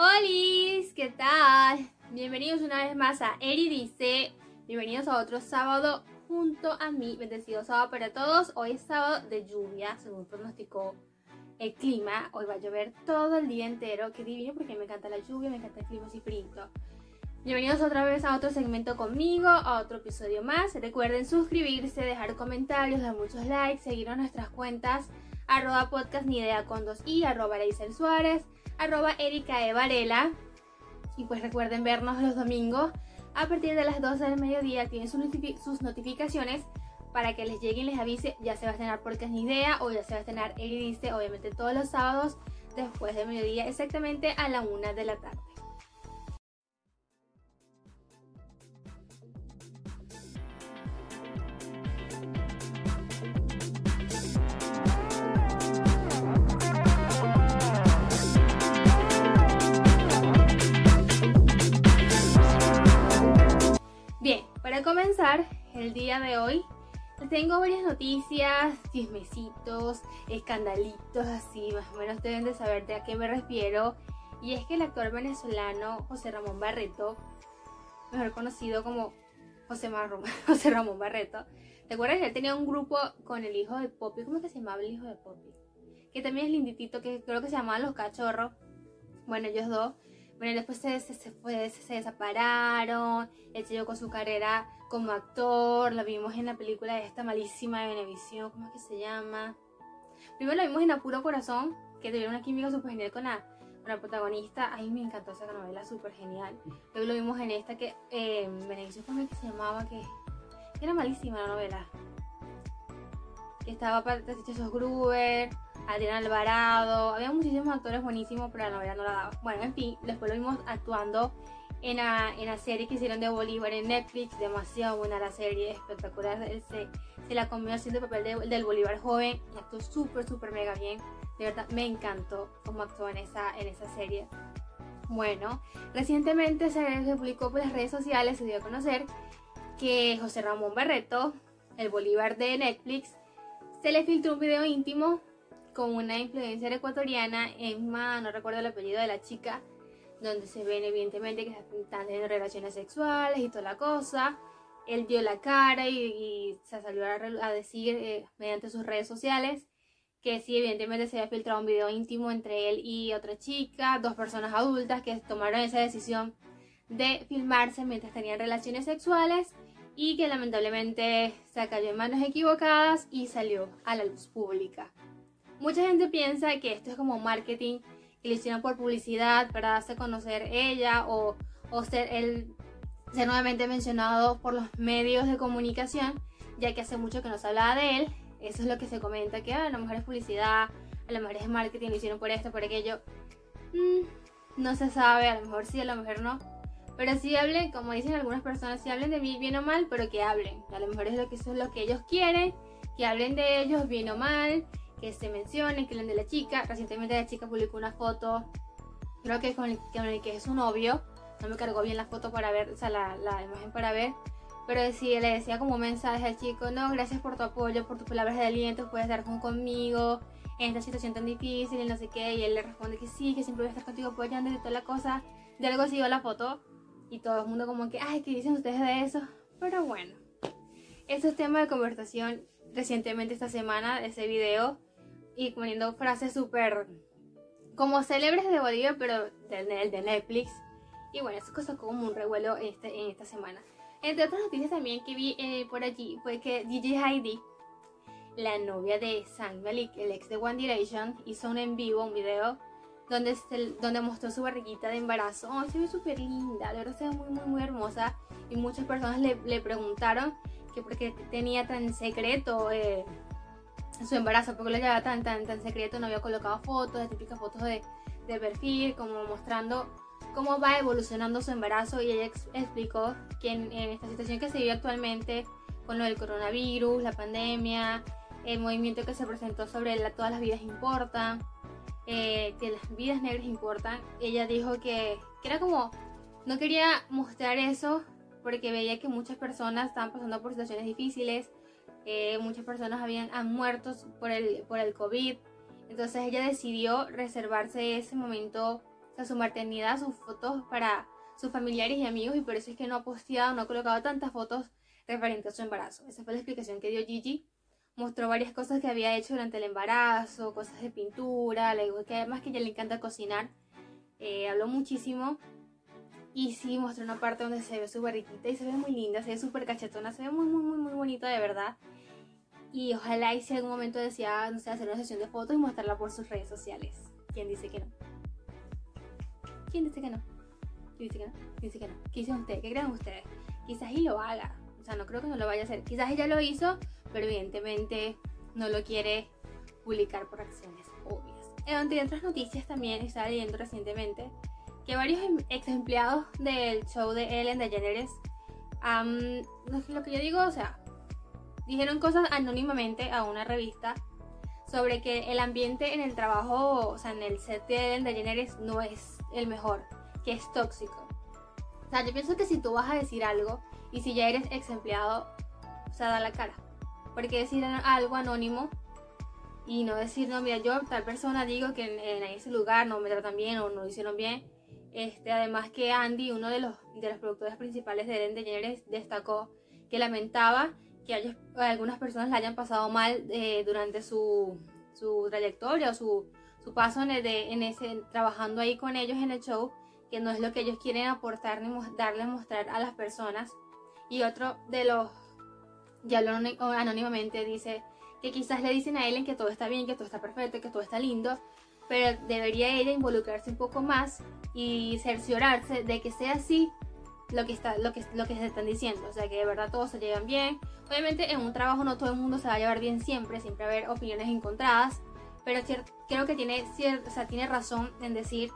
Hola, ¿qué tal? Bienvenidos una vez más a Eri Dice. Bienvenidos a otro sábado junto a mí. Bendecido sábado para todos. Hoy es sábado de lluvia, según pronosticó el clima. Hoy va a llover todo el día entero. Qué divino porque me encanta la lluvia, me encanta el clima así frito. Bienvenidos otra vez a otro segmento conmigo, a otro episodio más. Recuerden suscribirse, dejar comentarios, dar muchos likes, seguir a nuestras cuentas arroba podcast ni idea con dos i, arroba Suárez, arroba Erika E. Varela. Y pues recuerden vernos los domingos a partir de las 12 del mediodía. Tienen sus, notificaciones para que les llegue y les avise ya se va a estrenar podcast ni idea o ya se va a estrenar Eri dice, obviamente todos los sábados después del mediodía exactamente a la una de la tarde. El día de hoy, tengo varias noticias, chismecitos, escandalitos, así más o menos deben de saber de a qué me refiero. Y es que el actor venezolano José Ramón Barreto, mejor conocido como José, José Ramón Barreto, ¿te acuerdas que él tenía un grupo con el hijo de Poppy? ¿Cómo que se llamaba el hijo de Poppy? Que también es linditito, que creo que se llamaba Los Cachorros. Bueno, ellos dos bueno, después se, se, se, se desapararon, él siguió con su carrera como actor, lo vimos en la película esta malísima de Venevisión, ¿cómo es que se llama? Primero lo vimos en Apuro Corazón, que tuvieron una química súper genial con la, con la protagonista, a mí me encantó esa novela, súper genial. Luego lo vimos en esta que, eh, Venevisión, ¿cómo es que se llamaba? Que, era malísima la novela. Estaba Patricia Gruber, Adriana Alvarado, había muchísimos actores buenísimos, pero la novela no la daba. Bueno, en fin, después lo vimos actuando en la, en la serie que hicieron de Bolívar en Netflix, demasiado buena la serie, espectacular. Él se, se la comió haciendo el papel del Bolívar joven y actuó súper, súper mega bien. De verdad, me encantó cómo actuó en esa, en esa serie. Bueno, recientemente se publicó por las redes sociales, se dio a conocer que José Ramón Barreto, el Bolívar de Netflix, se le filtró un video íntimo con una influencia ecuatoriana, Emma, no recuerdo el apellido de la chica, donde se ven evidentemente que están teniendo relaciones sexuales y toda la cosa. Él dio la cara y, se salió a, decir eh, mediante sus redes sociales que sí, evidentemente se había filtrado un video íntimo entre él y otra chica, dos personas adultas que tomaron esa decisión de filmarse mientras tenían relaciones sexuales y que lamentablemente se cayó en manos equivocadas y salió a la luz pública. Mucha gente piensa que esto es como marketing, que lo hicieron por publicidad para darse a conocer ella o, ser, el, ser nuevamente mencionado por los medios de comunicación, ya que hace mucho que no se hablaba de él. Eso es lo que se comenta, que ah, a lo mejor es publicidad, a lo mejor es marketing, lo hicieron por esto, por aquello. Mm, no se sabe, a lo mejor sí, a lo mejor no. Pero si hablen, como dicen algunas personas, si hablen de mí bien o mal, pero que hablen. A lo mejor es lo que, eso es lo que ellos quieren, que hablen de ellos bien o mal, que se mencione, que hablen de la chica. Recientemente la chica publicó una foto, creo que con el, que es su novio. No me cargó bien la foto para ver, o sea, la, la imagen para ver. Pero sí, le decía como mensaje al chico, no, gracias por tu apoyo, por tus palabras de aliento, puedes estar conmigo en esta situación tan difícil y no sé qué. Y él le responde que sí, que siempre voy a estar contigo apoyando y toda la cosa. De algo siguió la foto y todo el mundo como que, ay, ¿qué dicen ustedes de eso? Pero bueno, eso es tema de conversación recientemente esta semana, ese video y poniendo frases súper como célebres de Bolivia, pero del de Netflix. Y bueno, eso cosas como un revuelo este, en esta semana. Entre otras noticias también que vi eh, por allí fue que DJ Heidi, la novia de Sang Malik, el ex de One Direction, hizo un en vivo, un video, donde, donde mostró su barriguita de embarazo. Oh, se ve súper linda, de verdad se ve muy, muy, muy hermosa. Y muchas personas le, le preguntaron que por qué tenía tan secreto eh, su embarazo, porque lo llevaba tan, tan, tan secreto, no había colocado fotos, de típicas fotos de, de perfil, como mostrando cómo va evolucionando su embarazo y ella explicó que en, esta situación que se vive actualmente con lo del coronavirus, la pandemia, el movimiento que se presentó sobre la, todas las vidas importan, eh, que las vidas negras importan, ella dijo que, que era como, no quería mostrar eso porque veía que muchas personas estaban pasando por situaciones difíciles, muchas personas habían han muerto por el, por el COVID. Entonces ella decidió reservarse ese momento sea, su maternidad, sus fotos para sus familiares y amigos y por eso es que no ha posteado, no ha colocado tantas fotos referentes a su embarazo. Esa fue la explicación que dio Gigi. Mostró varias cosas que había hecho durante el embarazo, cosas de pintura, le que además que ella le encanta cocinar. Eh, habló muchísimo y sí mostró una parte donde se ve su barriguita y se ve muy linda, se ve súper cachetona, se ve muy, muy, muy, muy bonita de verdad. Y ojalá y si algún momento decía, no sé, hacer una sesión de fotos y mostrarla por sus redes sociales. ¿Quién dice que no? ¿Quién dice que no? ¿Quién dice que no? ¿Quién dice que no? ¿Qué dicen ustedes? ¿Qué creen ustedes? Quizás y lo haga. Sea, no creo que no lo vaya a hacer. Quizás ella lo hizo, pero evidentemente no lo quiere publicar por acciones obvias. Entre otras noticias también estaba leyendo recientemente que varios em, ex empleados del show de Ellen DeGeneres, um, lo que yo digo, o sea, dijeron cosas anónimamente a una revista sobre que el ambiente en el trabajo, o sea, en el set de Ellen DeGeneres no es el mejor, que es tóxico. O sea, yo pienso que si tú vas a decir algo y si ya eres ex empleado, o sea, da la cara. Porque decir algo anónimo y no decir, no, mira, yo tal persona digo que en, ese lugar no me tratan bien o no lo hicieron bien. Este, además que Andy, uno de los, de los productores principales de Ellen DeGeneres, destacó que lamentaba que algunas personas la hayan pasado mal eh, durante su, su, trayectoria o su, su paso en, en, ese, trabajando ahí con ellos en el show, que no es lo que ellos quieren aportar ni darle mostrar a las personas. Y otro de los, ya lo anónimamente, dice que quizás le dicen a Ellen que todo está bien, que todo está perfecto, que todo está lindo, pero debería ella involucrarse un poco más y cerciorarse de que sea así lo que está lo que lo que se están diciendo. O sea que de verdad todos se llevan bien. Obviamente en un trabajo no todo el mundo se va a llevar bien siempre siempre va a haber opiniones encontradas pero creo que tiene o sea, tiene razón en decir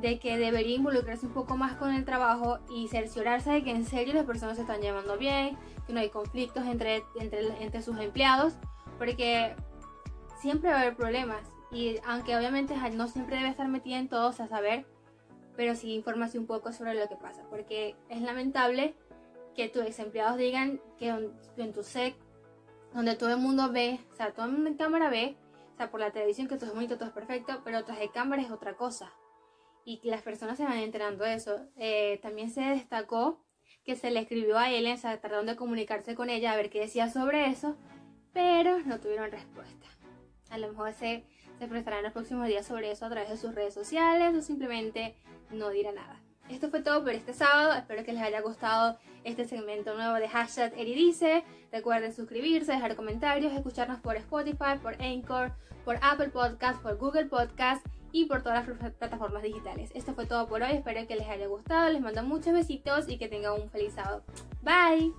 de que debería involucrarse un poco más con el trabajo y cerciorarse de que en serio las personas se están llevando bien que no hay conflictos entre entre, entre sus empleados porque siempre va a haber problemas y aunque obviamente no siempre debe estar metida en todo, o sea, saber, pero sí informarse un poco sobre lo que pasa, porque es lamentable que tus ex empleados digan que en tu SEC, donde todo el mundo ve, o sea, todo el mundo en cámara ve, o sea, por la televisión que todo es bonito, todo es perfecto, pero tras de cámara es otra cosa. Y las personas se van enterando de eso. Eh, también se destacó que se le escribió a Ellen, o sea, trataron de comunicarse con ella a ver qué decía sobre eso, pero no tuvieron respuesta. A lo mejor se se prestará en los próximos días sobre eso a través de sus redes sociales o simplemente no dirá nada. Esto fue todo por este sábado. Espero que les haya gustado este segmento nuevo de hashtag Eridice. Recuerden suscribirse, dejar comentarios, escucharnos por Spotify, por Anchor, por Apple Podcast, por Google Podcast y por todas las plataformas digitales. Esto fue todo por hoy, espero que les haya gustado, les mando muchos besitos y que tengan un feliz sábado. Bye.